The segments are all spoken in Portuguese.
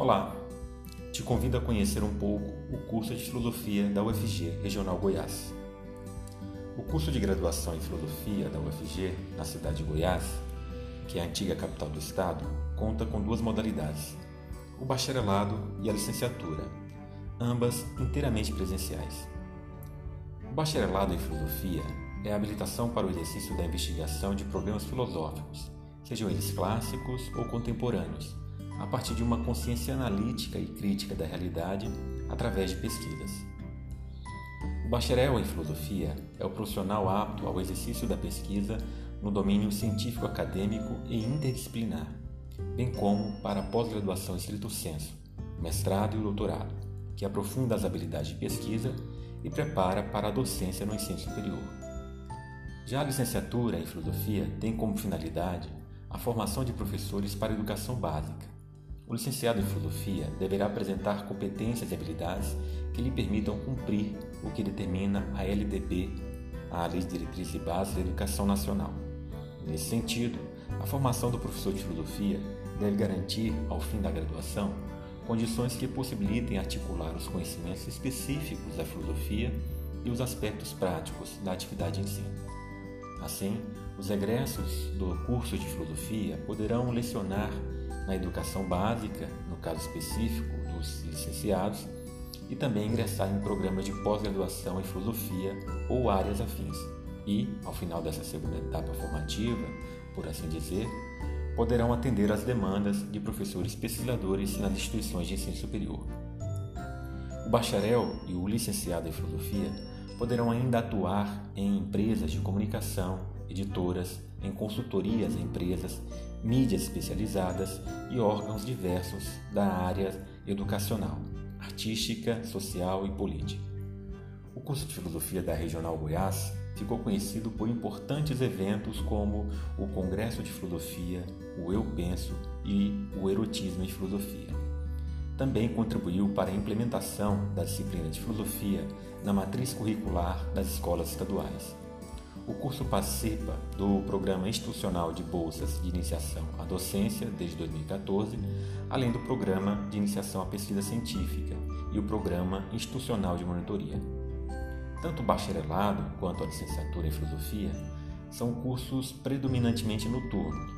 Olá, te convido a conhecer um pouco o curso de Filosofia da UFG Regional Goiás. O curso de graduação em Filosofia da UFG, na cidade de Goiás, que é a antiga capital do estado, conta com duas modalidades: o bacharelado e a licenciatura, ambas inteiramente presenciais. O bacharelado em Filosofia é a habilitação para o exercício da investigação de problemas filosóficos, sejam eles clássicos ou contemporâneos a partir de uma consciência analítica e crítica da realidade através de pesquisas. O bacharel em filosofia é o profissional apto ao exercício da pesquisa no domínio científico acadêmico e interdisciplinar, bem como para a pós-graduação estrito senso, mestrado e doutorado, que aprofunda as habilidades de pesquisa e prepara para a docência no ensino superior. Já a licenciatura em filosofia tem como finalidade a formação de professores para a educação básica, o licenciado em filosofia deverá apresentar competências e habilidades que lhe permitam cumprir o que determina a LDB, a Lei de e Bases da Educação Nacional. Nesse sentido, a formação do professor de filosofia deve garantir, ao fim da graduação, condições que possibilitem articular os conhecimentos específicos da filosofia e os aspectos práticos da atividade de ensino. Assim, os egressos do curso de filosofia poderão lecionar na educação básica, no caso específico dos licenciados, e também ingressar em programas de pós-graduação em filosofia ou áreas afins. E, ao final dessa segunda etapa formativa, por assim dizer, poderão atender às demandas de professores pesquisadores nas instituições de ensino superior. O bacharel e o licenciado em filosofia poderão ainda atuar em empresas de comunicação, editoras, em consultorias a empresas, mídias especializadas e órgãos diversos da área educacional, artística, social e política. O curso de filosofia da Regional Goiás ficou conhecido por importantes eventos como o Congresso de Filosofia, o Eu Penso e o Erotismo em Filosofia. Também contribuiu para a implementação da disciplina de filosofia na matriz curricular das escolas estaduais. O curso participa do Programa Institucional de Bolsas de Iniciação à Docência desde 2014, além do Programa de Iniciação à Pesquisa Científica e o Programa Institucional de Monitoria. Tanto o bacharelado quanto a licenciatura em Filosofia são cursos predominantemente noturnos.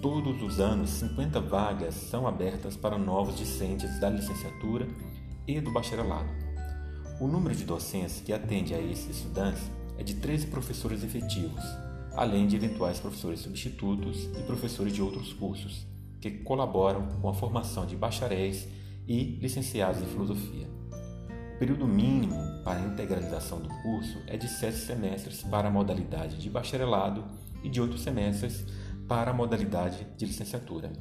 Todos os anos, 50 vagas são abertas para novos discentes da licenciatura e do bacharelado. O número de docentes que atende a esses estudantes é de 13 professores efetivos, além de eventuais professores substitutos e professores de outros cursos, que colaboram com a formação de bacharéis e licenciados em filosofia. O período mínimo para a integralização do curso é de sete semestres para a modalidade de bacharelado e de oito semestres para a modalidade de licenciatura.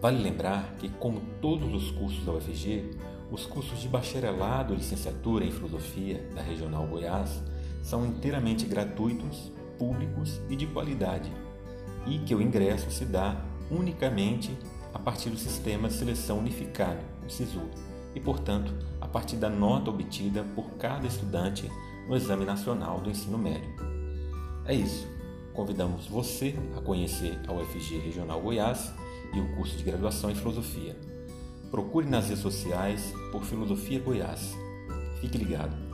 Vale lembrar que, como todos os cursos da UFG, os cursos de bacharelado e licenciatura em filosofia da Regional Goiás são inteiramente gratuitos, públicos e de qualidade, e que o ingresso se dá unicamente a partir do sistema de seleção unificado, o SISU, e, portanto, a partir da nota obtida por cada estudante no Exame Nacional do Ensino Médio. É isso. Convidamos você a conhecer a UFG Regional Goiás e o curso de graduação em Filosofia. Procure nas redes sociais por Filosofia Goiás. Fique ligado.